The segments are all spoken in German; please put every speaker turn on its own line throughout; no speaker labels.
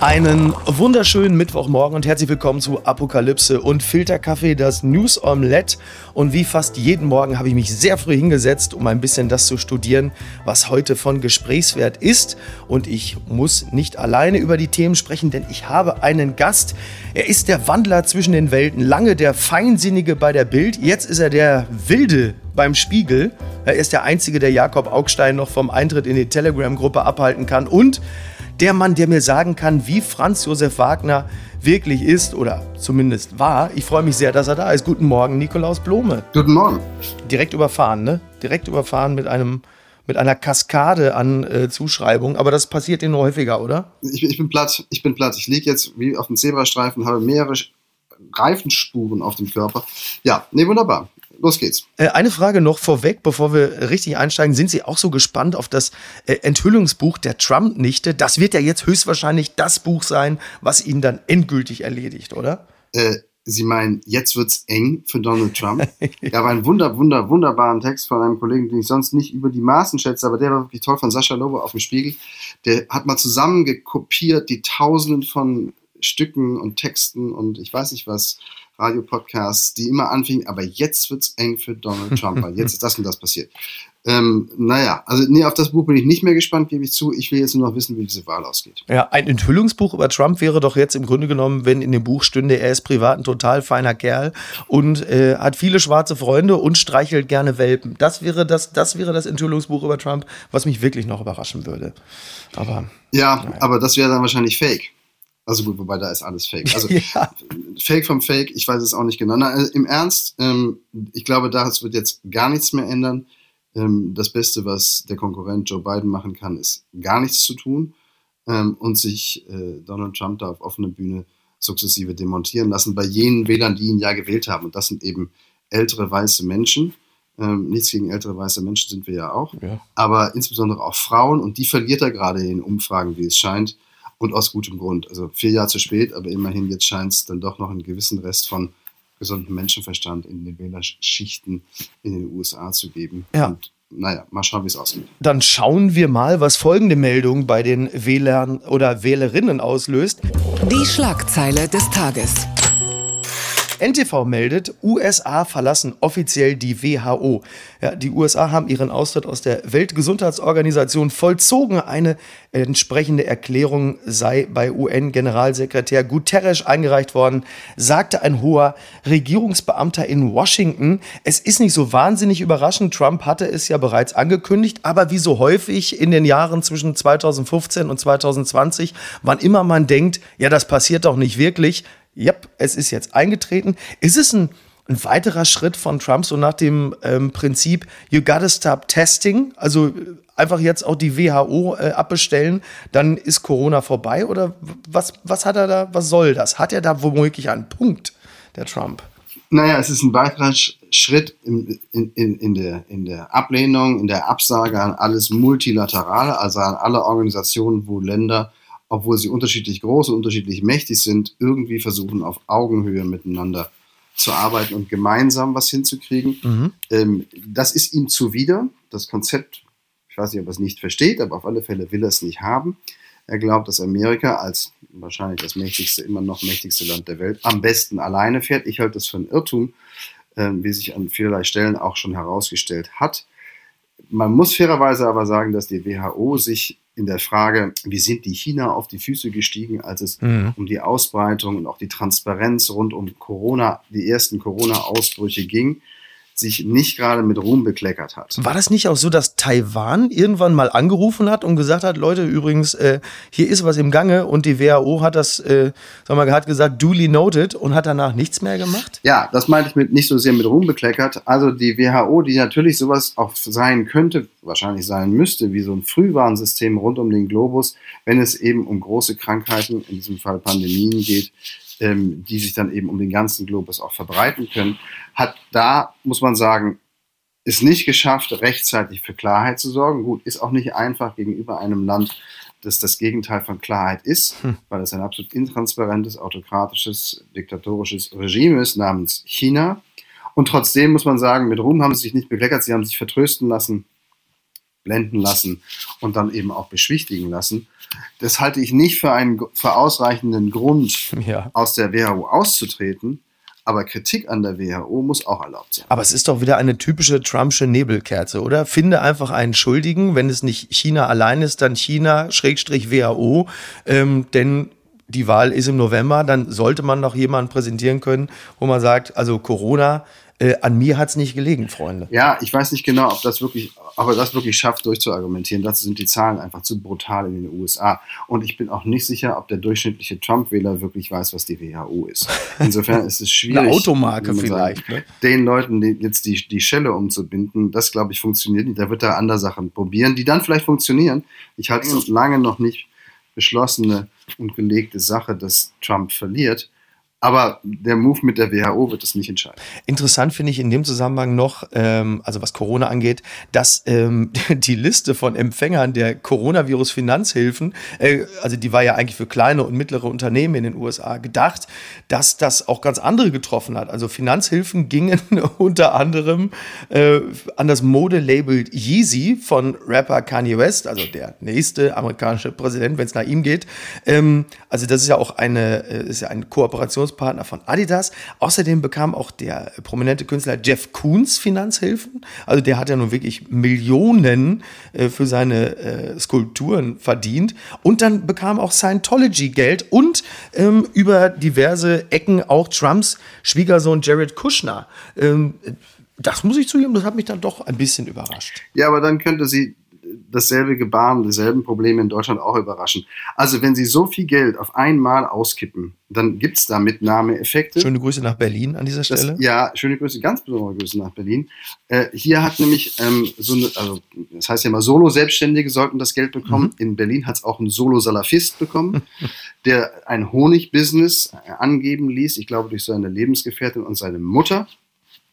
Einen wunderschönen Mittwochmorgen und herzlich willkommen zu Apokalypse und Filterkaffee, das News Omelette. Und wie fast jeden Morgen habe ich mich sehr früh hingesetzt, um ein bisschen das zu studieren, was heute von Gesprächswert ist. Und ich muss nicht alleine über die Themen sprechen, denn ich habe einen Gast. Er ist der Wandler zwischen den Welten, lange der Feinsinnige bei der Bild, jetzt ist er der Wilde beim Spiegel. Er ist der Einzige, der Jakob Augstein noch vom Eintritt in die Telegram-Gruppe abhalten kann. Und der Mann, der mir sagen kann, wie Franz Josef Wagner wirklich ist oder zumindest war. Ich freue mich sehr, dass er da ist. Guten Morgen, Nikolaus Blome.
Guten Morgen.
Direkt überfahren, ne? Direkt überfahren mit einem mit einer Kaskade an äh, Zuschreibungen, aber das passiert Ihnen häufiger, oder?
Ich, ich, bin platt, ich bin platt. Ich liege jetzt wie auf dem Zebrastreifen, habe mehrere Reifenspuren auf dem Körper. Ja, nee, wunderbar los geht's.
Äh, eine Frage noch vorweg, bevor wir richtig einsteigen. Sind Sie auch so gespannt auf das äh, Enthüllungsbuch der Trump-Nichte? Das wird ja jetzt höchstwahrscheinlich das Buch sein, was ihn dann endgültig erledigt, oder?
Äh, Sie meinen, jetzt wird's eng für Donald Trump? ja. habe einen wunder, wunder, wunderbaren Text von einem Kollegen, den ich sonst nicht über die Maßen schätze, aber der war wirklich toll von Sascha Lobo auf dem Spiegel. Der hat mal zusammengekopiert die Tausenden von Stücken und Texten und ich weiß nicht was Radiopodcasts, die immer anfingen, aber jetzt wird's eng für Donald Trump, weil jetzt ist das und das passiert. Ähm, naja, also nee, auf das Buch bin ich nicht mehr gespannt, gebe ich zu. Ich will jetzt nur noch wissen, wie diese Wahl ausgeht.
Ja, ein Enthüllungsbuch über Trump wäre doch jetzt im Grunde genommen, wenn in dem Buch stünde, er ist privat ein total feiner Kerl und äh, hat viele schwarze Freunde und streichelt gerne Welpen. Das wäre das, das wäre das Enthüllungsbuch über Trump, was mich wirklich noch überraschen würde. Aber
ja, naja. aber das wäre dann wahrscheinlich Fake. Also gut, wobei da ist alles Fake. Also ja. Fake vom Fake, ich weiß es auch nicht genau. Na, also Im Ernst, ähm, ich glaube, das wird jetzt gar nichts mehr ändern. Ähm, das Beste, was der Konkurrent Joe Biden machen kann, ist gar nichts zu tun ähm, und sich äh, Donald Trump da auf offener Bühne sukzessive demontieren lassen bei jenen Wählern, die ihn ja gewählt haben. Und das sind eben ältere weiße Menschen. Ähm, nichts gegen ältere weiße Menschen sind wir ja auch. Ja. Aber insbesondere auch Frauen. Und die verliert er gerade in Umfragen, wie es scheint und aus gutem Grund. Also vier Jahre zu spät, aber immerhin jetzt scheint es dann doch noch einen gewissen Rest von gesundem Menschenverstand in den Wählerschichten in den USA zu geben. Ja. Und naja, mal schauen, wie es aussieht.
Dann schauen wir mal, was folgende Meldung bei den Wählern oder Wählerinnen auslöst.
Die Schlagzeile des Tages.
NTV meldet, USA verlassen offiziell die WHO. Ja, die USA haben ihren Austritt aus der Weltgesundheitsorganisation vollzogen. Eine entsprechende Erklärung sei bei UN-Generalsekretär Guterres eingereicht worden, sagte ein hoher Regierungsbeamter in Washington. Es ist nicht so wahnsinnig überraschend. Trump hatte es ja bereits angekündigt, aber wie so häufig in den Jahren zwischen 2015 und 2020, wann immer man denkt, ja, das passiert doch nicht wirklich, ja, es ist jetzt eingetreten. Ist es ein, ein weiterer Schritt von Trump, so nach dem ähm, Prinzip, you gotta stop testing, also äh, einfach jetzt auch die WHO äh, abbestellen, dann ist Corona vorbei? Oder was, was hat er da, was soll das? Hat er da womöglich einen Punkt, der Trump?
Naja, es ist ein weiterer Schritt in, in, in, der, in der Ablehnung, in der Absage an alles Multilaterale, also an alle Organisationen, wo Länder obwohl sie unterschiedlich groß und unterschiedlich mächtig sind, irgendwie versuchen, auf Augenhöhe miteinander zu arbeiten und gemeinsam was hinzukriegen. Mhm. Ähm, das ist ihm zuwider. Das Konzept, ich weiß nicht, ob er es nicht versteht, aber auf alle Fälle will er es nicht haben. Er glaubt, dass Amerika als wahrscheinlich das mächtigste, immer noch mächtigste Land der Welt am besten alleine fährt. Ich halte das für ein Irrtum, äh, wie sich an vielerlei Stellen auch schon herausgestellt hat. Man muss fairerweise aber sagen, dass die WHO sich in der Frage, wie sind die China auf die Füße gestiegen, als es mhm. um die Ausbreitung und auch die Transparenz rund um Corona, die ersten Corona-Ausbrüche ging, sich nicht gerade mit Ruhm bekleckert hat.
War das nicht auch so, dass Taiwan irgendwann mal angerufen hat und gesagt hat, Leute, übrigens, äh, hier ist was im Gange und die WHO hat das, äh, sagen wir, hat gesagt, duly noted und hat danach nichts mehr gemacht?
Ja, das meinte ich mit nicht so sehr mit Ruhm bekleckert. Also die WHO, die natürlich sowas auch sein könnte, wahrscheinlich sein müsste, wie so ein Frühwarnsystem rund um den Globus, wenn es eben um große Krankheiten, in diesem Fall Pandemien geht, ähm, die sich dann eben um den ganzen Globus auch verbreiten können, hat da, muss man sagen, es nicht geschafft, rechtzeitig für Klarheit zu sorgen. Gut, ist auch nicht einfach gegenüber einem Land, das das Gegenteil von Klarheit ist, hm. weil es ein absolut intransparentes, autokratisches, diktatorisches Regime ist namens China. Und trotzdem muss man sagen, mit Ruhm haben sie sich nicht bekleckert, sie haben sich vertrösten lassen, blenden lassen und dann eben auch beschwichtigen lassen. Das halte ich nicht für einen für ausreichenden Grund, ja. aus der WHO auszutreten. Aber Kritik an der WHO muss auch erlaubt sein.
Aber es ist doch wieder eine typische Trumpsche Nebelkerze, oder? Finde einfach einen Schuldigen. Wenn es nicht China allein ist, dann China, Schrägstrich WHO. Ähm, denn die Wahl ist im November, dann sollte man noch jemanden präsentieren können, wo man sagt, also Corona äh, an mir hat es nicht gelegen, Freunde.
Ja, ich weiß nicht genau, ob das wirklich, ob er das wirklich schafft, durchzuargumentieren. Dazu sind die Zahlen einfach zu brutal in den USA. Und ich bin auch nicht sicher, ob der durchschnittliche Trump-Wähler wirklich weiß, was die WHO ist. Insofern ist es schwierig.
Eine Automarke vielleicht. Sagt, ne?
Den Leuten die, jetzt die, die Schelle umzubinden, das glaube ich funktioniert nicht. Da wird er andere Sachen probieren, die dann vielleicht funktionieren. Ich halte es lange noch nicht beschlossene und gelegte Sache, dass Trump verliert. Aber der Move mit der WHO wird es nicht entscheiden.
Interessant finde ich in dem Zusammenhang noch, ähm, also was Corona angeht, dass ähm, die Liste von Empfängern der Coronavirus-Finanzhilfen, äh, also die war ja eigentlich für kleine und mittlere Unternehmen in den USA gedacht, dass das auch ganz andere getroffen hat. Also Finanzhilfen gingen unter anderem äh, an das Modelabel Yeezy von Rapper Kanye West, also der nächste amerikanische Präsident, wenn es nach ihm geht. Ähm, also das ist ja auch eine, äh, ist ja eine Kooperation Kooperationspartner von Adidas. Außerdem bekam auch der prominente Künstler Jeff Koons Finanzhilfen. Also der hat ja nun wirklich Millionen äh, für seine äh, Skulpturen verdient. Und dann bekam auch Scientology Geld und ähm, über diverse Ecken auch Trumps Schwiegersohn Jared Kushner. Ähm, das muss ich zugeben, das hat mich dann doch ein bisschen überrascht.
Ja, aber dann könnte sie dasselbe Gebaren, dieselben Probleme in Deutschland auch überraschen. Also wenn Sie so viel Geld auf einmal auskippen, dann gibt es da Mitnahmeeffekte.
Schöne Grüße nach Berlin an dieser Stelle.
Das, ja, schöne Grüße, ganz besondere Grüße nach Berlin. Äh, hier hat nämlich ähm, so eine, also das heißt ja immer Solo-Selbstständige sollten das Geld bekommen. Mhm. In Berlin hat es auch ein Solo-Salafist bekommen, der ein Honig-Business angeben ließ, ich glaube durch seine Lebensgefährtin und seine Mutter.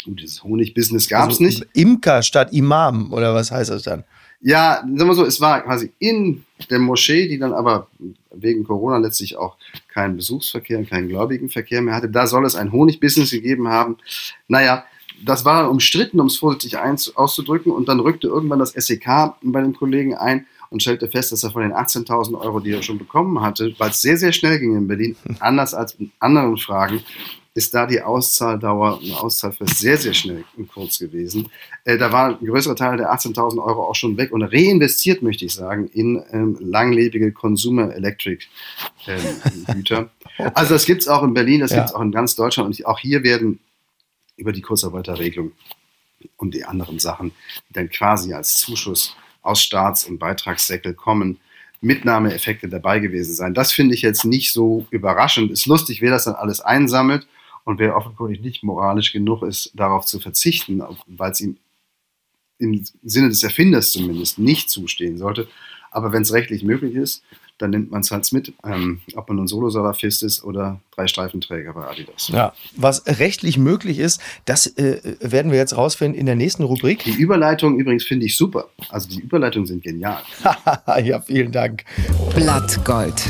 Und dieses Honig-Business gab es also, nicht.
Imker statt Imam, oder was heißt das dann?
Ja, sagen wir so, es war quasi in der Moschee, die dann aber wegen Corona letztlich auch keinen Besuchsverkehr, keinen gläubigen Verkehr mehr hatte. Da soll es ein Honigbusiness gegeben haben. Naja, das war umstritten, um es vorsichtig auszudrücken. Und dann rückte irgendwann das SEK bei den Kollegen ein und stellte fest, dass er von den 18.000 Euro, die er schon bekommen hatte, weil es sehr, sehr schnell ging in Berlin, anders als in anderen Fragen, ist da die Auszahldauer, eine Auszahlfrist sehr, sehr schnell und kurz gewesen. Äh, da war ein größerer Teil der 18.000 Euro auch schon weg und reinvestiert, möchte ich sagen, in ähm, langlebige Consumer Electric ähm, Güter. Also das gibt es auch in Berlin, das ja. gibt es auch in ganz Deutschland und auch hier werden über die Kurzarbeiterregelung und die anderen Sachen, die dann quasi als Zuschuss aus Staats- und Beitragssäckel kommen, Mitnahmeeffekte dabei gewesen sein. Das finde ich jetzt nicht so überraschend. Ist lustig, wer das dann alles einsammelt und wer offenkundig nicht moralisch genug ist, darauf zu verzichten, weil es ihm im Sinne des Erfinders zumindest nicht zustehen sollte. Aber wenn es rechtlich möglich ist, dann nimmt man es halt mit, ähm, ob man nun Solo-Salafist ist oder drei Streifenträger bei Adidas.
Ja, was rechtlich möglich ist, das äh, werden wir jetzt rausfinden in der nächsten Rubrik.
Die Überleitung übrigens finde ich super. Also die Überleitungen sind genial.
ja, vielen Dank.
Blattgold.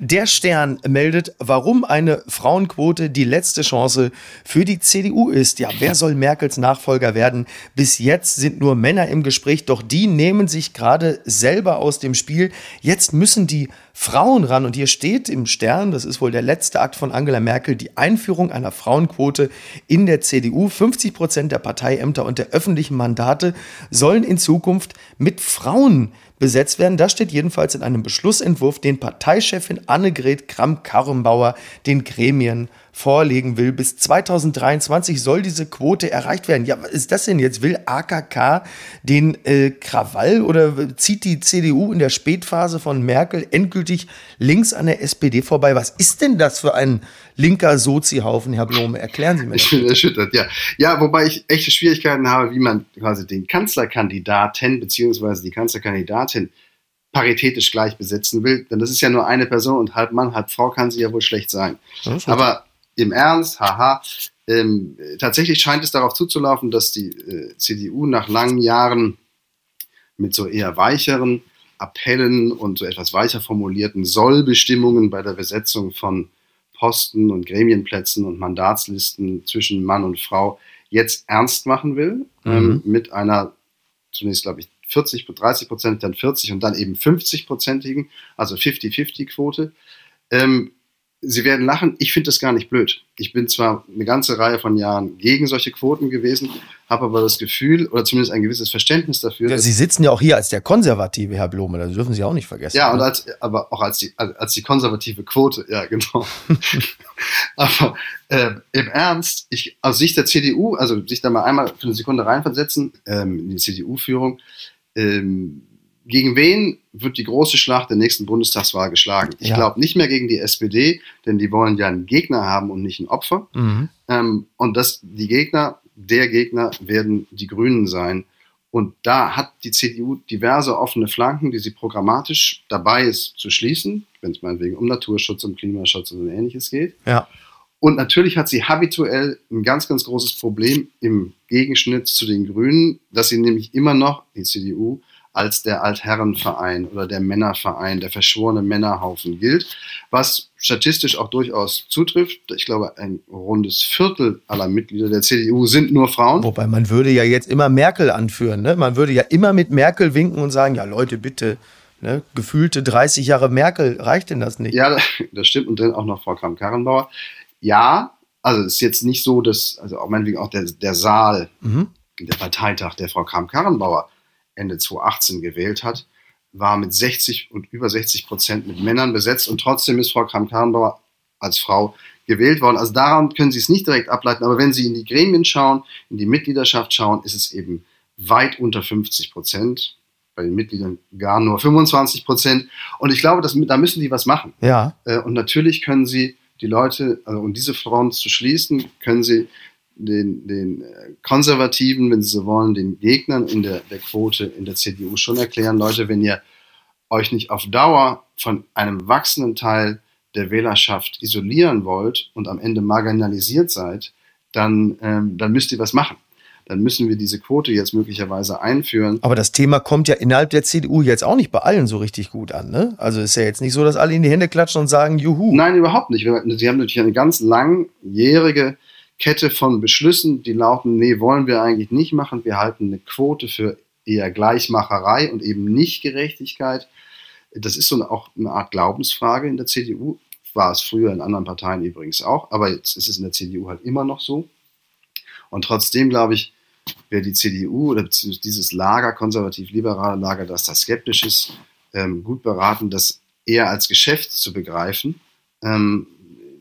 Der Stern meldet, warum eine Frauenquote die letzte Chance für die CDU ist. Ja, wer soll Merkels Nachfolger werden? Bis jetzt sind nur Männer im Gespräch, doch die nehmen sich gerade selber aus dem Spiel. Jetzt müssen die Frauen ran. Und hier steht im Stern, das ist wohl der letzte Akt von Angela Merkel, die Einführung einer Frauenquote in der CDU. 50 Prozent der Parteiämter und der öffentlichen Mandate sollen in Zukunft mit Frauen besetzt werden. Das steht jedenfalls in einem Beschlussentwurf, den Parteichefin Annegret Kramp-Karrenbauer den Gremien vorlegen will. Bis 2023 soll diese Quote erreicht werden. Ja, was ist das denn jetzt? Will AKK den äh, Krawall oder zieht die CDU in der Spätphase von Merkel endgültig links an der SPD vorbei? Was ist denn das für ein linker Sozihaufen, Herr Blome? Erklären Sie mir das.
Ich bin erschüttert, ja. Ja, wobei ich echte Schwierigkeiten habe, wie man quasi den Kanzlerkandidaten beziehungsweise die Kanzlerkandidatin paritätisch gleich besetzen will, denn das ist ja nur eine Person und halb Mann, halb Frau kann sie ja wohl schlecht sein. Aber im Ernst, haha, ähm, tatsächlich scheint es darauf zuzulaufen, dass die äh, CDU nach langen Jahren mit so eher weicheren Appellen und so etwas weicher formulierten Sollbestimmungen bei der Besetzung von Posten und Gremienplätzen und Mandatslisten zwischen Mann und Frau jetzt ernst machen will, mhm. ähm, mit einer zunächst, glaube ich, 40, 30 Prozent, dann 40 und dann eben 50-prozentigen, also 50-50-Quote. Ähm, Sie werden lachen, ich finde das gar nicht blöd. Ich bin zwar eine ganze Reihe von Jahren gegen solche Quoten gewesen, habe aber das Gefühl oder zumindest ein gewisses Verständnis dafür.
Ja, Sie sitzen ja auch hier als der konservative Herr Blume, das dürfen Sie auch nicht vergessen.
Ja, und ne? als, aber auch als die, als die konservative Quote, ja, genau. aber äh, im Ernst, ich, aus Sicht der CDU, also sich da mal einmal für eine Sekunde reinversetzen ähm, in die CDU-Führung, ähm, gegen wen wird die große Schlacht der nächsten Bundestagswahl geschlagen? Ich ja. glaube nicht mehr gegen die SPD, denn die wollen ja einen Gegner haben und nicht ein Opfer. Mhm. Ähm, und das, die Gegner, der Gegner werden die Grünen sein. Und da hat die CDU diverse offene Flanken, die sie programmatisch dabei ist zu schließen, wenn es meinetwegen um Naturschutz, um Klimaschutz und ähnliches geht.
Ja.
Und natürlich hat sie habituell ein ganz, ganz großes Problem im Gegenschnitt zu den Grünen, dass sie nämlich immer noch, die CDU, als der Altherrenverein oder der Männerverein, der verschworene Männerhaufen gilt, was statistisch auch durchaus zutrifft. Ich glaube, ein rundes Viertel aller Mitglieder der CDU sind nur Frauen.
Wobei man würde ja jetzt immer Merkel anführen. Ne? Man würde ja immer mit Merkel winken und sagen, ja Leute, bitte, ne? gefühlte 30 Jahre Merkel, reicht denn das nicht?
Ja, das stimmt. Und dann auch noch Frau Kramp-Karrenbauer. Ja, also es ist jetzt nicht so, dass, also auch meinetwegen auch der, der Saal, mhm. der Parteitag der Frau Kramp-Karrenbauer Ende 2018 gewählt hat, war mit 60 und über 60 Prozent mit Männern besetzt und trotzdem ist Frau Kramp-Karrenbauer als Frau gewählt worden. Also daran können Sie es nicht direkt ableiten, aber wenn Sie in die Gremien schauen, in die Mitgliedschaft schauen, ist es eben weit unter 50 Prozent. Bei den Mitgliedern gar nur 25 Prozent. Und ich glaube, dass, da müssen die was machen.
Ja.
Äh, und natürlich können Sie die Leute, also um diese Front zu schließen, können Sie den, den äh, Konservativen, wenn sie so wollen, den Gegnern in der, der Quote in der CDU schon erklären, Leute, wenn ihr euch nicht auf Dauer von einem wachsenden Teil der Wählerschaft isolieren wollt und am Ende marginalisiert seid, dann, ähm, dann müsst ihr was machen. Dann müssen wir diese Quote jetzt möglicherweise einführen.
Aber das Thema kommt ja innerhalb der CDU jetzt auch nicht bei allen so richtig gut an. Ne? Also ist ja jetzt nicht so, dass alle in die Hände klatschen und sagen, juhu.
Nein, überhaupt nicht. Sie haben natürlich eine ganz langjährige Kette von Beschlüssen, die lauten, nee, wollen wir eigentlich nicht machen. Wir halten eine Quote für eher Gleichmacherei und eben nicht Gerechtigkeit. Das ist so auch eine Art Glaubensfrage in der CDU. War es früher in anderen Parteien übrigens auch, aber jetzt ist es in der CDU halt immer noch so. Und trotzdem glaube ich, wäre die CDU oder beziehungsweise dieses Lager, konservativ-liberale Lager, das da skeptisch ist, ähm, gut beraten, das eher als Geschäft zu begreifen. Ähm,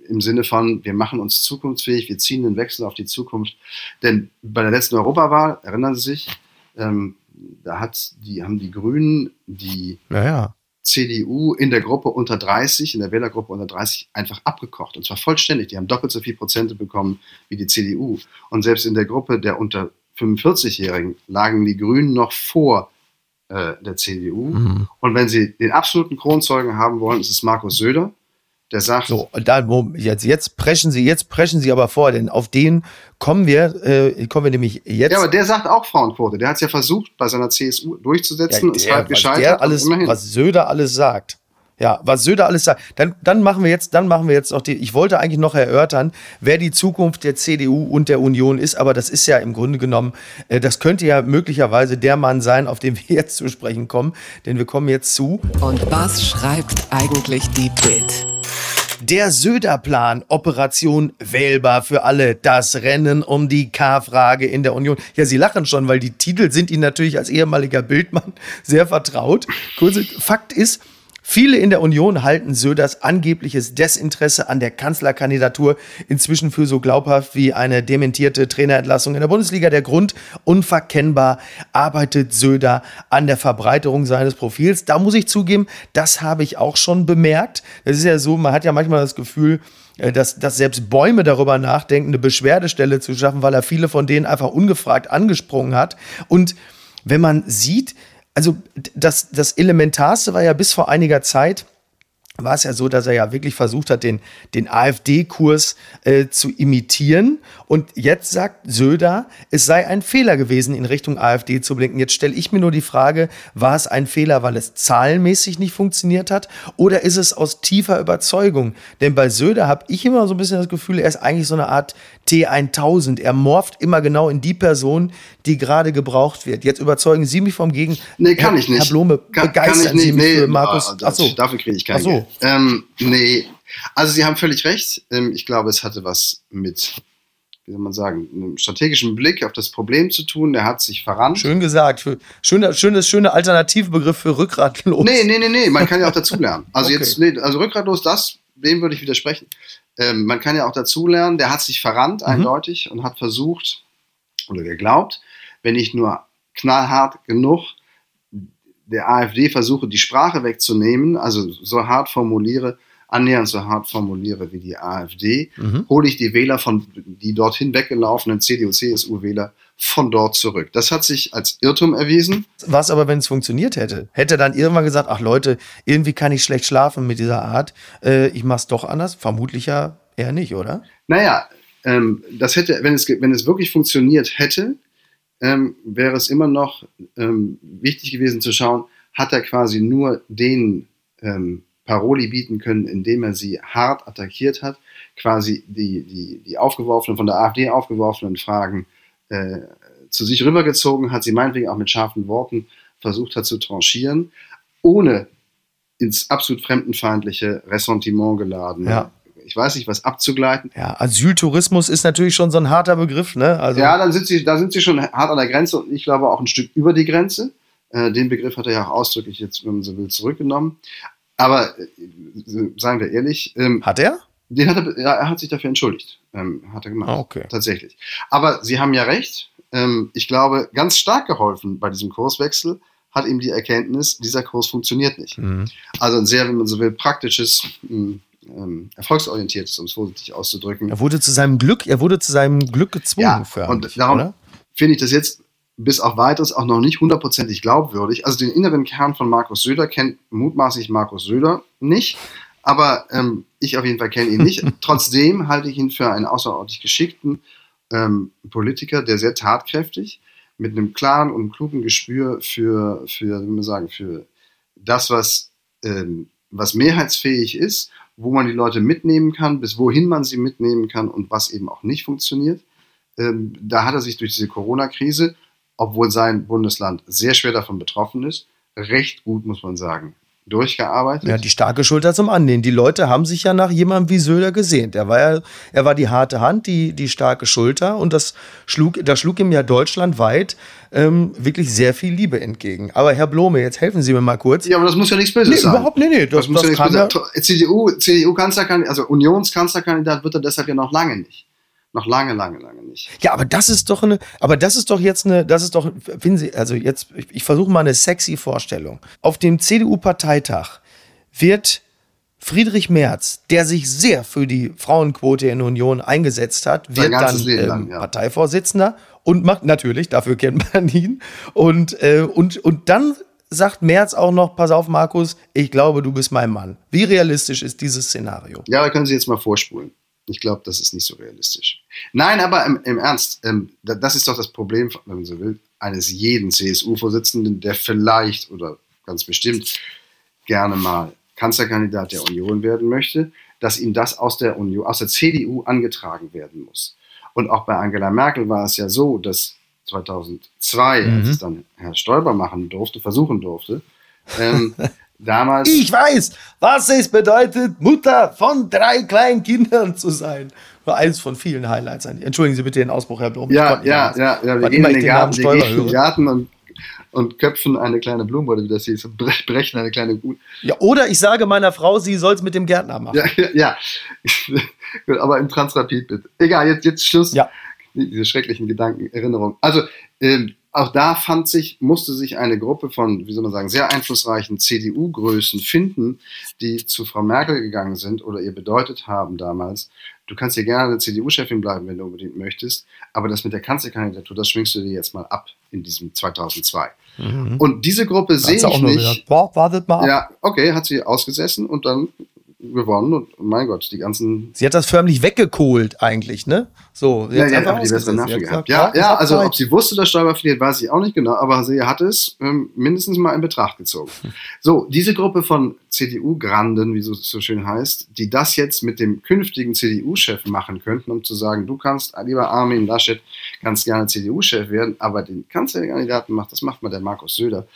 im Sinne von, wir machen uns zukunftsfähig, wir ziehen den Wechsel auf die Zukunft. Denn bei der letzten Europawahl, erinnern Sie sich, ähm, da hat die, haben die Grünen die
ja, ja.
CDU in der Gruppe unter 30, in der Wählergruppe unter 30 einfach abgekocht. Und zwar vollständig. Die haben doppelt so viele Prozente bekommen wie die CDU. Und selbst in der Gruppe der unter 45-Jährigen lagen die Grünen noch vor äh, der CDU. Mhm. Und wenn Sie den absoluten Kronzeugen haben wollen, ist es Markus Söder der sagt.
So, da, wo, jetzt, jetzt preschen Sie, jetzt preschen Sie aber vor, denn auf den kommen wir, äh, kommen wir nämlich jetzt.
Ja, aber der sagt auch Frauenquote. Der hat es ja versucht, bei seiner CSU durchzusetzen ja,
der, und ist halt gescheitert. Der alles, was Söder alles sagt. Ja, was Söder alles sagt. Dann, dann machen wir jetzt, dann machen wir jetzt noch die. Ich wollte eigentlich noch erörtern, wer die Zukunft der CDU und der Union ist, aber das ist ja im Grunde genommen, äh, das könnte ja möglicherweise der Mann sein, auf den wir jetzt zu sprechen kommen, denn wir kommen jetzt zu.
Und was schreibt eigentlich die Bild?
Der Söder-Plan, Operation wählbar für alle, das Rennen um die K-Frage in der Union. Ja, Sie lachen schon, weil die Titel sind Ihnen natürlich als ehemaliger Bildmann sehr vertraut. Kurze Fakt ist, Viele in der Union halten Söders angebliches Desinteresse an der Kanzlerkandidatur inzwischen für so glaubhaft wie eine dementierte Trainerentlassung in der Bundesliga. Der Grund unverkennbar arbeitet Söder an der Verbreiterung seines Profils. Da muss ich zugeben, das habe ich auch schon bemerkt. Das ist ja so, man hat ja manchmal das Gefühl, äh, dass, dass selbst Bäume darüber nachdenken, eine Beschwerdestelle zu schaffen, weil er viele von denen einfach ungefragt angesprungen hat. Und wenn man sieht, also das, das Elementarste war ja bis vor einiger Zeit, war es ja so, dass er ja wirklich versucht hat, den, den AfD-Kurs äh, zu imitieren. Und jetzt sagt Söder, es sei ein Fehler gewesen, in Richtung AfD zu blinken. Jetzt stelle ich mir nur die Frage, war es ein Fehler, weil es zahlenmäßig nicht funktioniert hat? Oder ist es aus tiefer Überzeugung? Denn bei Söder habe ich immer so ein bisschen das Gefühl, er ist eigentlich so eine Art T1000. Er morpht immer genau in die Person, die gerade gebraucht wird. Jetzt überzeugen Sie mich vom Gegenteil.
Nee, kann Herr, ich nicht.
Herr Blome,
kann,
begeistern
kann ich nicht.
Sie mich
nee,
für Markus.
Ach so. Dafür kriege ich kein
Ach so.
Geld. Ähm, nee, also Sie haben völlig recht. Ähm, ich glaube, es hatte was mit, wie soll man sagen, einem strategischen Blick auf das Problem zu tun. Der hat sich verrannt.
Schön gesagt. Für, schöner, schönes, schöner Alternativbegriff für rückgratlos.
Nee, nee, nee, nee. Man kann ja auch dazulernen. Also
Okay.
jetzt, nee, also rückgratlos, das, dem würde ich widersprechen. Ähm, man kann ja auch dazulernen. Der hat sich verrannt,
Mhm.
eindeutig, und hat versucht oder geglaubt, wenn ich nur knallhart genug der AfD versuche, die Sprache wegzunehmen, also so hart formuliere, annähernd so hart formuliere wie die AfD,
Mhm.
hole ich die Wähler von, die dorthin weggelaufenen CDU, CSU-Wähler von dort zurück. Das hat sich als Irrtum erwiesen.
Was aber, wenn es funktioniert hätte? Hätte dann irgendwann gesagt, ach Leute, irgendwie kann ich schlecht schlafen mit dieser Art. Äh, ich mach's doch anders? Vermutlich ja eher nicht, oder?
Naja, ähm, das hätte, wenn es, wenn es wirklich funktioniert hätte, ähm, wäre es immer noch ähm, wichtig gewesen zu schauen, hat er quasi nur den ähm, Paroli bieten können, indem er sie hart attackiert hat, quasi die, die, die aufgeworfenen, von der AfD aufgeworfenen Fragen äh, zu sich rübergezogen hat, sie meinetwegen auch mit scharfen Worten versucht hat zu tranchieren, ohne ins absolut fremdenfeindliche Ressentiment geladen.
Ja.
Ich weiß nicht, was abzugleiten.
Ja, Asyltourismus ist natürlich schon so ein harter Begriff, ne? Also,
Ja, dann sind sie, da sind sie schon hart an der Grenze und ich glaube auch ein Stück über die Grenze. Äh, den Begriff hat er ja auch ausdrücklich jetzt, wenn man so will, zurückgenommen. Aber äh, seien wir ehrlich, ähm,
Hat er?
den hat er, ja, er hat sich dafür entschuldigt. Ähm, hat er gemacht.
Ah, okay.
Tatsächlich. Aber Sie haben ja recht. Ähm, ich glaube, ganz stark geholfen bei diesem Kurswechsel hat ihm die Erkenntnis, dieser Kurs funktioniert nicht.
Mhm.
Also ein sehr, wenn man so will, praktisches, mh, ähm, erfolgsorientiertes, um es vorsichtig auszudrücken.
Er wurde zu seinem Glück, er wurde zu seinem Glück gezwungen,
Ja, und darum finde ich das jetzt bis auf weiteres auch noch nicht hundertprozentig glaubwürdig. Also den inneren Kern von Markus Söder kennt mutmaßlich Markus Söder nicht, aber ähm, ich auf jeden Fall kenne ihn nicht. Trotzdem halte ich ihn für einen außerordentlich geschickten ähm, Politiker, der sehr tatkräftig, mit einem klaren und klugen Gespür für, für wie man sagen, für das, was, ähm, was mehrheitsfähig ist, wo man die Leute mitnehmen kann, bis wohin man sie mitnehmen kann und was eben auch nicht funktioniert. Ähm, da hat er sich durch diese Corona-Krise, obwohl sein Bundesland sehr schwer davon betroffen ist, recht gut, muss man sagen, durchgearbeitet.
Ja, die starke Schulter zum Annehmen. Die Leute haben sich ja nach jemandem wie Söder gesehnt. Er war ja, er war die harte Hand, die, die starke Schulter und das schlug, da schlug ihm ja deutschlandweit ähm, wirklich sehr viel Liebe entgegen. Aber Herr Blome, jetzt helfen Sie mir mal kurz.
ja, aber das muss ja nichts Böses
Nee,
sein.
überhaupt nee, nee, das-
Das, muss
das
ja nichts Böses sein. CDU, CDU-Kanzlerkandidat, also Unionskanzlerkandidat wird er deshalb ja noch lange nicht. Noch lange, lange, lange nicht.
Ja, aber das ist doch eine, aber das ist doch jetzt eine, das ist doch, finden Sie, also jetzt, ich, ich versuche mal eine sexy Vorstellung. Auf dem CDU-Parteitag wird Friedrich Merz, der sich sehr für die Frauenquote in der Union eingesetzt hat, wird dann ähm,
lang, ja.
Parteivorsitzender und macht natürlich, dafür kennt man ihn. Und, äh, und, und dann sagt Merz auch noch, pass auf, Markus, ich glaube, du bist mein Mann. Wie realistisch ist dieses Szenario?
Ja, da können Sie jetzt mal vorspulen. Ich glaube, das ist nicht so realistisch. Nein, aber im, im Ernst, ähm, da- das ist doch das Problem, wenn man so will, eines jeden CSU-Vorsitzenden, der vielleicht oder ganz bestimmt gerne mal Kanzlerkandidat der Union werden möchte, dass ihm das aus der Union, aus der CDU angetragen werden muss. Und auch bei Angela Merkel war es ja so, dass 2002,
Mhm.
als es dann Herr Stoiber machen durfte, versuchen durfte, ähm, damals
Ich weiß, was es bedeutet, Mutter von drei kleinen Kindern zu sein. Nur eins von vielen Highlights. Entschuldigen Sie bitte den Ausbruch, Herr Blum.
Ja, ja, ja, ja. Wir gehen in den Garten, wir gehen in den. Garten und, und köpfen eine kleine Blume, oder wie das hieß, und bre- brechen eine kleine Gut.
Ja, oder ich sage meiner Frau, sie soll es mit dem Gärtner machen.
Ja, ja, ja. Gut, aber im Transrapid bitte. Egal, jetzt, jetzt Schluss.
Ja.
Diese schrecklichen Gedanken, Erinnerungen. Also, ähm, auch da fand sich, musste sich eine Gruppe von, wie soll man sagen, sehr einflussreichen CDU-Größen finden, die zu Frau Merkel gegangen sind oder ihr bedeutet haben damals, du kannst hier gerne eine CDU-Chefin bleiben, wenn du unbedingt möchtest, aber das mit der Kanzlerkandidatur, das schwingst du dir jetzt mal ab in diesem 2002. Mhm. Und diese Gruppe sehe ich nicht.
Wartet mal ab.
Ja, okay, hat sie ausgesessen und dann gewonnen und mein Gott, die ganzen.
Sie hat das förmlich weggekohlt eigentlich, ne? So,
ja, ja, aber die bessere Nerven gehabt. Ja, ja, also ob sie wusste, dass Stoiber verliert, weiß ich auch nicht genau, aber sie hat es ähm, mindestens mal in Betracht gezogen. So, diese Gruppe von CDU-Granden, wie es so schön heißt, die das jetzt mit dem künftigen CDU-Chef machen könnten, um zu sagen, du kannst, lieber Armin Laschet, kannst gerne CDU-Chef werden, aber den Kanzlerkandidaten macht, das macht mal der Markus Söder.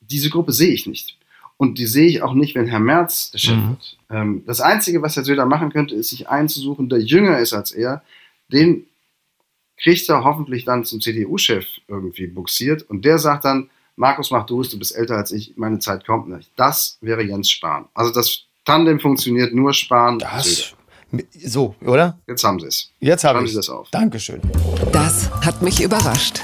Diese Gruppe sehe ich nicht. Und die sehe ich auch nicht, wenn Herr Merz der Chef mhm. wird. Ähm, das Einzige, was Herr Söder machen könnte, ist, sich einzusuchen, der jünger ist als er. Den kriegt er hoffentlich dann zum CDU-Chef irgendwie buxiert. Und der sagt dann, Markus, mach du es, du bist älter als ich, meine Zeit kommt nicht. Das wäre Jens Spahn. Also das Tandem funktioniert nur Spahn.
Das, so, oder?
Jetzt haben sie es.
Jetzt haben sie das auf. Dankeschön.
Das hat mich überrascht.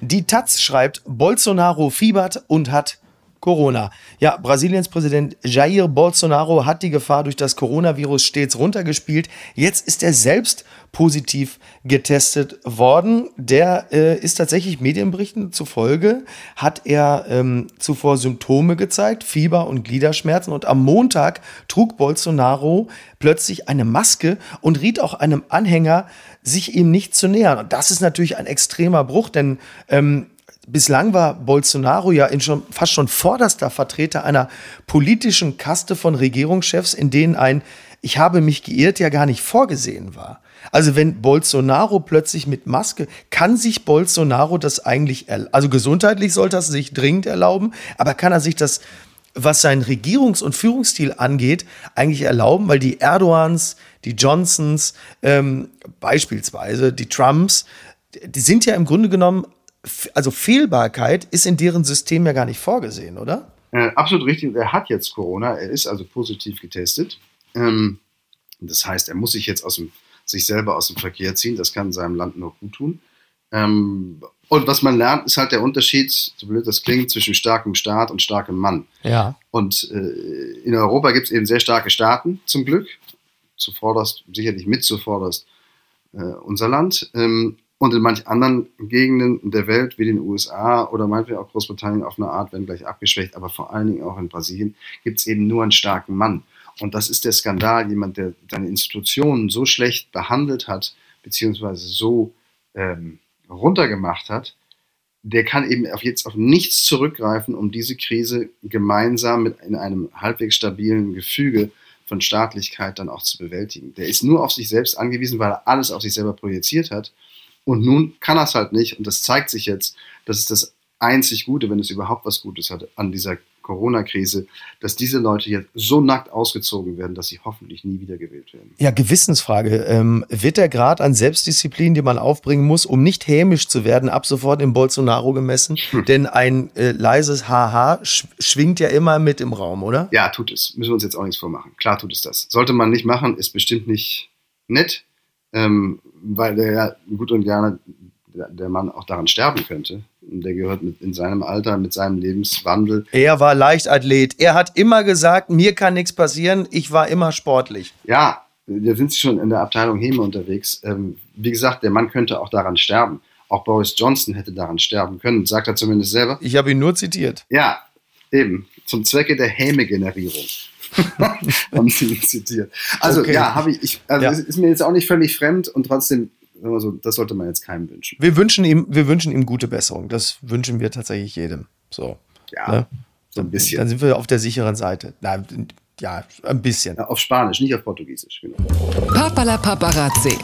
Die Taz schreibt, Bolsonaro fiebert und hat Corona. Ja, Brasiliens Präsident Jair Bolsonaro hat die Gefahr durch das Coronavirus stets runtergespielt. Jetzt ist er selbst positiv getestet worden. Der äh, ist tatsächlich Medienberichten zufolge, hat er ähm, zuvor Symptome gezeigt, Fieber und Gliederschmerzen. Und am Montag trug Bolsonaro plötzlich eine Maske und riet auch einem Anhänger, sich ihm nicht zu nähern. Und das ist natürlich ein extremer Bruch, denn ähm, bislang war Bolsonaro ja in schon, fast schon vorderster Vertreter einer politischen Kaste von Regierungschefs, in denen ein Ich habe mich geirrt ja gar nicht vorgesehen war. Also wenn Bolsonaro plötzlich mit Maske, kann sich Bolsonaro das eigentlich, also gesundheitlich sollte er sich dringend erlauben, aber kann er sich das, was seinen Regierungs- und Führungsstil angeht, eigentlich erlauben, weil die Erdogans, die Johnsons, ähm, beispielsweise die Trumps, die sind ja im Grunde genommen also Fehlbarkeit ist in deren System ja gar nicht vorgesehen, oder?
Äh, absolut richtig. Er hat jetzt Corona. Er ist also positiv getestet. Ähm, das heißt, er muss sich jetzt aus dem, sich selber aus dem Verkehr ziehen. Das kann seinem Land nur gut tun. Ähm, und was man lernt, ist halt der Unterschied, so blöd das klingt, zwischen starkem Staat und starkem Mann.
Ja.
Und äh, in Europa gibt es eben sehr starke Staaten, zum Glück. Zuvorderst, sicherlich mit zuvorderst äh, unser Land. Ähm, und in manch anderen Gegenden der Welt, wie den USA oder meinetwegen auch Großbritannien auf eine Art, wenn gleich abgeschwächt, aber vor allen Dingen auch in Brasilien, gibt es eben nur einen starken Mann. Und das ist der Skandal, jemand, der seine Institutionen so schlecht behandelt hat, beziehungsweise so ähm, runtergemacht hat, der kann eben auf jetzt auf nichts zurückgreifen, um diese Krise gemeinsam mit in einem halbwegs stabilen Gefüge von Staatlichkeit dann auch zu bewältigen. Der ist nur auf sich selbst angewiesen, weil er alles auf sich selber projiziert hat und nun kann er es halt nicht. Und das zeigt sich jetzt, das ist das einzig Gute, wenn es überhaupt was Gutes hat an dieser Corona-Krise, dass diese Leute jetzt so nackt ausgezogen werden, dass sie hoffentlich nie wieder gewählt werden.
Ja, Gewissensfrage. Ähm, wird der Grad an Selbstdisziplin, den man aufbringen muss, um nicht hämisch zu werden, ab sofort in Bolsonaro gemessen? Hm. Denn ein äh, leises Haha sch schwingt ja immer mit im Raum, oder?
Ja, tut es. Müssen wir uns jetzt auch nichts vormachen. Klar tut es das. Sollte man nicht machen, ist bestimmt nicht nett ähm, weil der ja gut und gerne der Mann auch daran sterben könnte. Und der gehört mit in seinem Alter, mit seinem Lebenswandel.
Er war Leichtathlet. Er hat immer gesagt, mir kann nichts passieren, ich war immer sportlich.
Ja, da sind sie schon in der Abteilung Heme unterwegs. Ähm, wie gesagt, der Mann könnte auch daran sterben. Auch Boris Johnson hätte daran sterben können, sagt er zumindest selber.
Ich habe ihn nur zitiert.
Ja, eben. Zum Zwecke der Häme-Generierung. haben sie ihn zitiert. Also okay. ja, habe ich, ich also ja. ist mir jetzt auch nicht völlig fremd und trotzdem, also, das sollte man jetzt keinem wünschen.
Wir wünschen ihm, wir wünschen ihm gute Besserung. Das wünschen wir tatsächlich jedem. So.
Ja. Ne? So ein bisschen.
Dann sind wir auf der sicheren Seite. Na, ja, ein bisschen. Ja,
auf Spanisch, nicht auf Portugiesisch. Genau.
Papala Paparazzi.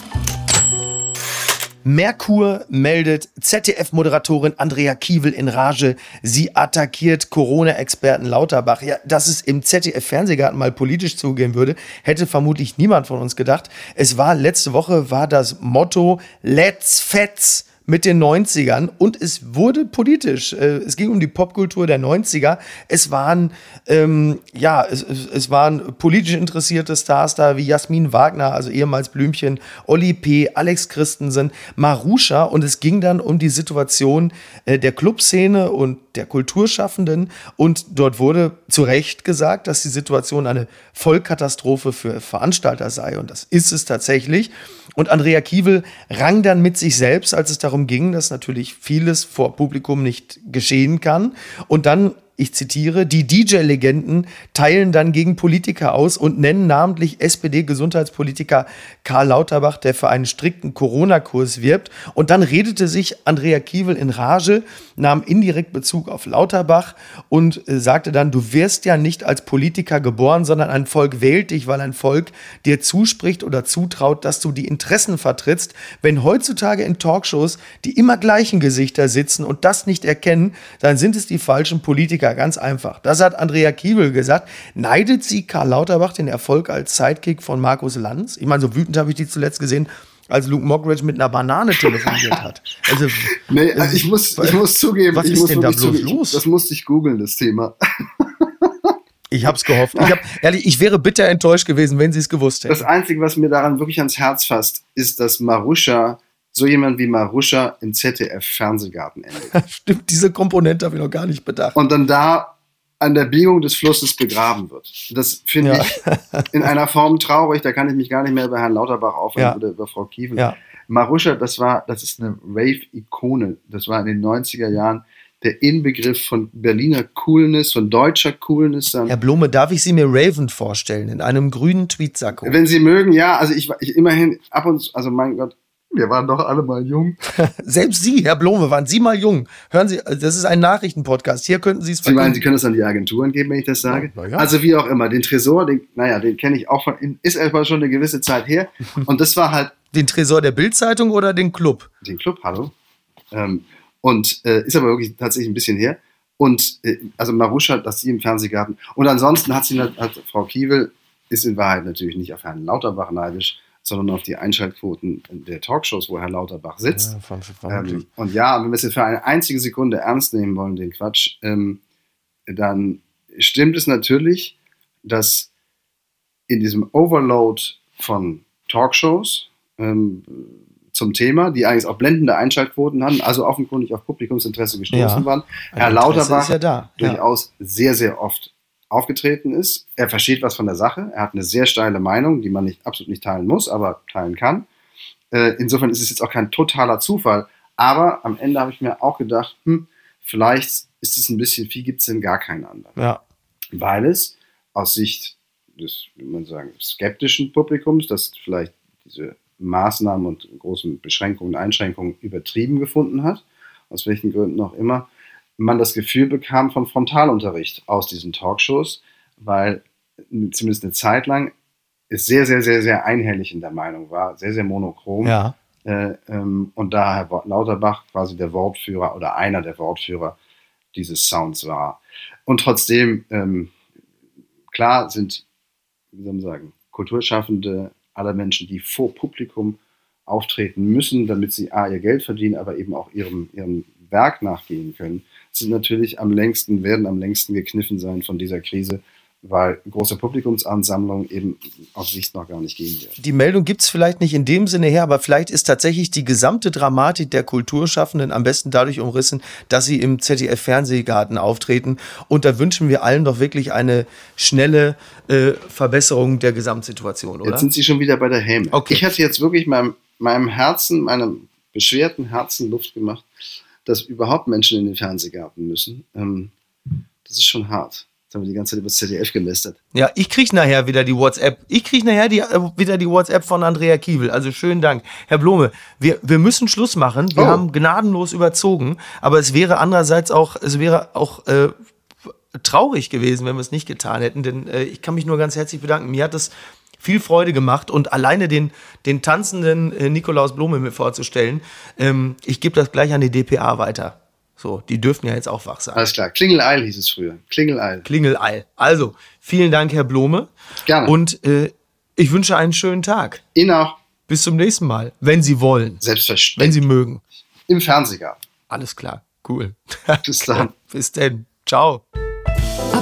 Merkur meldet ZDF-Moderatorin Andrea Kiewel in Rage. Sie attackiert Corona-Experten Lauterbach. Ja, dass es im ZDF-Fernsehgarten mal politisch zugehen würde, hätte vermutlich niemand von uns gedacht. Es war letzte Woche war das Motto Let's Fetz mit den 90ern und es wurde politisch. Äh, es ging um die Popkultur der 90er. Es waren, ähm, ja, es, es waren politisch interessierte Stars da wie Jasmin Wagner, also ehemals Blümchen, Olli P., Alex Christensen, Marusha und es ging dann um die Situation äh, der Clubszene und der Kulturschaffenden und dort wurde zu Recht gesagt, dass die Situation eine Vollkatastrophe für Veranstalter sei und das ist es tatsächlich. Und Andrea Kiewel rang dann mit sich selbst, als es darum ging, dass natürlich vieles vor Publikum nicht geschehen kann. Und dann ich zitiere, die DJ-Legenden teilen dann gegen Politiker aus und nennen namentlich SPD-Gesundheitspolitiker Karl Lauterbach, der für einen strikten Corona-Kurs wirbt. Und dann redete sich Andrea Kiewel in Rage, nahm indirekt Bezug auf Lauterbach und äh, sagte dann, du wirst ja nicht als Politiker geboren, sondern ein Volk wählt dich, weil ein Volk dir zuspricht oder zutraut, dass du die Interessen vertrittst. Wenn heutzutage in Talkshows die immer gleichen Gesichter sitzen und das nicht erkennen, dann sind es die falschen Politiker Politiker, ganz einfach. Das hat Andrea Kiebel gesagt. Neidet sie Karl Lauterbach den Erfolg als Sidekick von Markus Lanz? Ich meine, so wütend habe ich die zuletzt gesehen, als Luke Mockridge mit einer Banane telefoniert hat.
Also, nee, also ich, muss, ich muss zugeben,
was ist
muss
denn da bloß
zugeben,
los?
Das musste ich googeln, das Thema.
Ich habe es gehofft. Ich, hab, ehrlich, ich wäre bitter enttäuscht gewesen, wenn sie es gewusst hätten.
Das Einzige, was mir daran wirklich ans Herz fasst, ist, dass Maruscha, so jemand wie Maruscha im ZDF-Fernsehgarten endet.
Stimmt, diese Komponente habe ich noch gar nicht bedacht.
Und dann da an der Biegung des Flusses begraben wird. Das finde
Ja.
ich in einer Form traurig. Da kann ich mich gar nicht mehr über Herrn Lauterbach aufregen
Ja.
oder über Frau Kiewel.
Ja.
Maruscha, das war, das ist eine Rave-Ikone. Das war in den 90er Jahren der Inbegriff von Berliner Coolness, von deutscher Coolness. Dann.
Herr Blome, darf ich Sie mir Raven vorstellen, in einem grünen Tweetsacko?
Wenn Sie mögen, ja, also ich, ich immerhin ab und zu, also mein Gott, wir waren doch alle mal jung.
Selbst Sie, Herr Blome, waren Sie mal jung. Hören Sie, das ist ein Nachrichtenpodcast. Hier könnten Sie es
Sie meinen, Sie können das an die Agenturen geben, wenn ich das sage?
Na ja.
Also wie auch immer, den Tresor, den, naja, den kenne ich auch von, ist erstmal schon eine gewisse Zeit her. Und das war halt
Den Tresor der Bildzeitung oder den Club?
den Club, hallo. Ähm, und äh, ist aber wirklich tatsächlich ein bisschen her. Und äh, also Maruscha, dass sie im Fernsehgarten. Und ansonsten hat sie hat Frau Kiewel ist in Wahrheit natürlich nicht auf Herrn Lauterbach neidisch, sondern auf die Einschaltquoten der Talkshows, wo Herr Lauterbach sitzt. Ähm, und ja, wenn wir es jetzt für eine einzige Sekunde ernst nehmen wollen, den Quatsch, ähm, dann stimmt es natürlich, dass in diesem Overload von Talkshows ähm, zum Thema, die eigentlich auch blendende Einschaltquoten hatten, also offenkundig auf Publikumsinteresse gestoßen
Ja.
waren, Herr
Interesse
Lauterbach
ja. Ja.
durchaus sehr, sehr oft aufgetreten ist. Er versteht was von der Sache. Er hat eine sehr steile Meinung, die man nicht, absolut nicht teilen muss, aber teilen kann. Äh, insofern ist es jetzt auch kein totaler Zufall. Aber am Ende habe ich mir auch gedacht, hm, vielleicht ist es ein bisschen, wie gibt es denn gar keinen anderen?
Ja.
Weil es aus Sicht des, wie man sagen, skeptischen Publikums, das vielleicht diese Maßnahmen und großen Beschränkungen und Einschränkungen übertrieben gefunden hat, aus welchen Gründen auch immer, man das Gefühl bekam von Frontalunterricht aus diesen Talkshows, weil zumindest eine Zeit lang es sehr, sehr, sehr, sehr einhellig in der Meinung war, sehr, sehr monochrom.
Ja.
Äh, ähm, und da Herr Lauterbach quasi der Wortführer oder einer der Wortführer dieses Sounds war. Und trotzdem, ähm, klar sind, wie soll man sagen, Kulturschaffende alle Menschen, die vor Publikum auftreten müssen, damit sie A, ihr Geld verdienen, aber eben auch ihrem, ihrem Werk nachgehen können, sind natürlich am längsten, werden am längsten gekniffen sein von dieser Krise, weil große Publikumsansammlungen eben auf Sicht noch gar nicht gehen wird.
Die Meldung gibt es vielleicht nicht in dem Sinne her, aber vielleicht ist tatsächlich die gesamte Dramatik der Kulturschaffenden am besten dadurch umrissen, dass sie im ZDF-Fernsehgarten auftreten. Und da wünschen wir allen doch wirklich eine schnelle äh, Verbesserung der Gesamtsituation, oder?
Jetzt sind Sie schon wieder bei der Häme.
Okay.
Ich hatte jetzt wirklich meinem, meinem Herzen, meinem beschwerten Herzen Luft gemacht, dass überhaupt Menschen in den Fernsehgarten müssen. Ähm, das ist schon hart. Jetzt haben wir die ganze Zeit über das ZDF gelästert.
Ja, ich krieg nachher wieder die WhatsApp. Ich krieg nachher die, äh, wieder die WhatsApp von Andrea Kiewel. Also schönen Dank. Herr Blome, wir, wir müssen Schluss machen. Wir
Oh.
haben gnadenlos überzogen. Aber es wäre andererseits auch, es wäre auch äh, traurig gewesen, wenn wir es nicht getan hätten. Denn äh, ich kann mich nur ganz herzlich bedanken. Mir hat es viel Freude gemacht und alleine den, den tanzenden äh, Nikolaus Blome mir vorzustellen, ähm, ich gebe das gleich an die DPA weiter. So, die dürften ja jetzt auch wach sein.
Alles klar. Klingeleil hieß es früher. Klingeleil.
Klingeleil. Also, vielen Dank, Herr Blome.
Gerne.
Und äh, ich wünsche einen schönen Tag.
Ihnen auch
Bis zum nächsten Mal, wenn Sie wollen,
selbstverständlich.
wenn Sie mögen.
im Fernsehen gab.
Alles klar, cool.
Bis dann.
Bis denn. Ciao.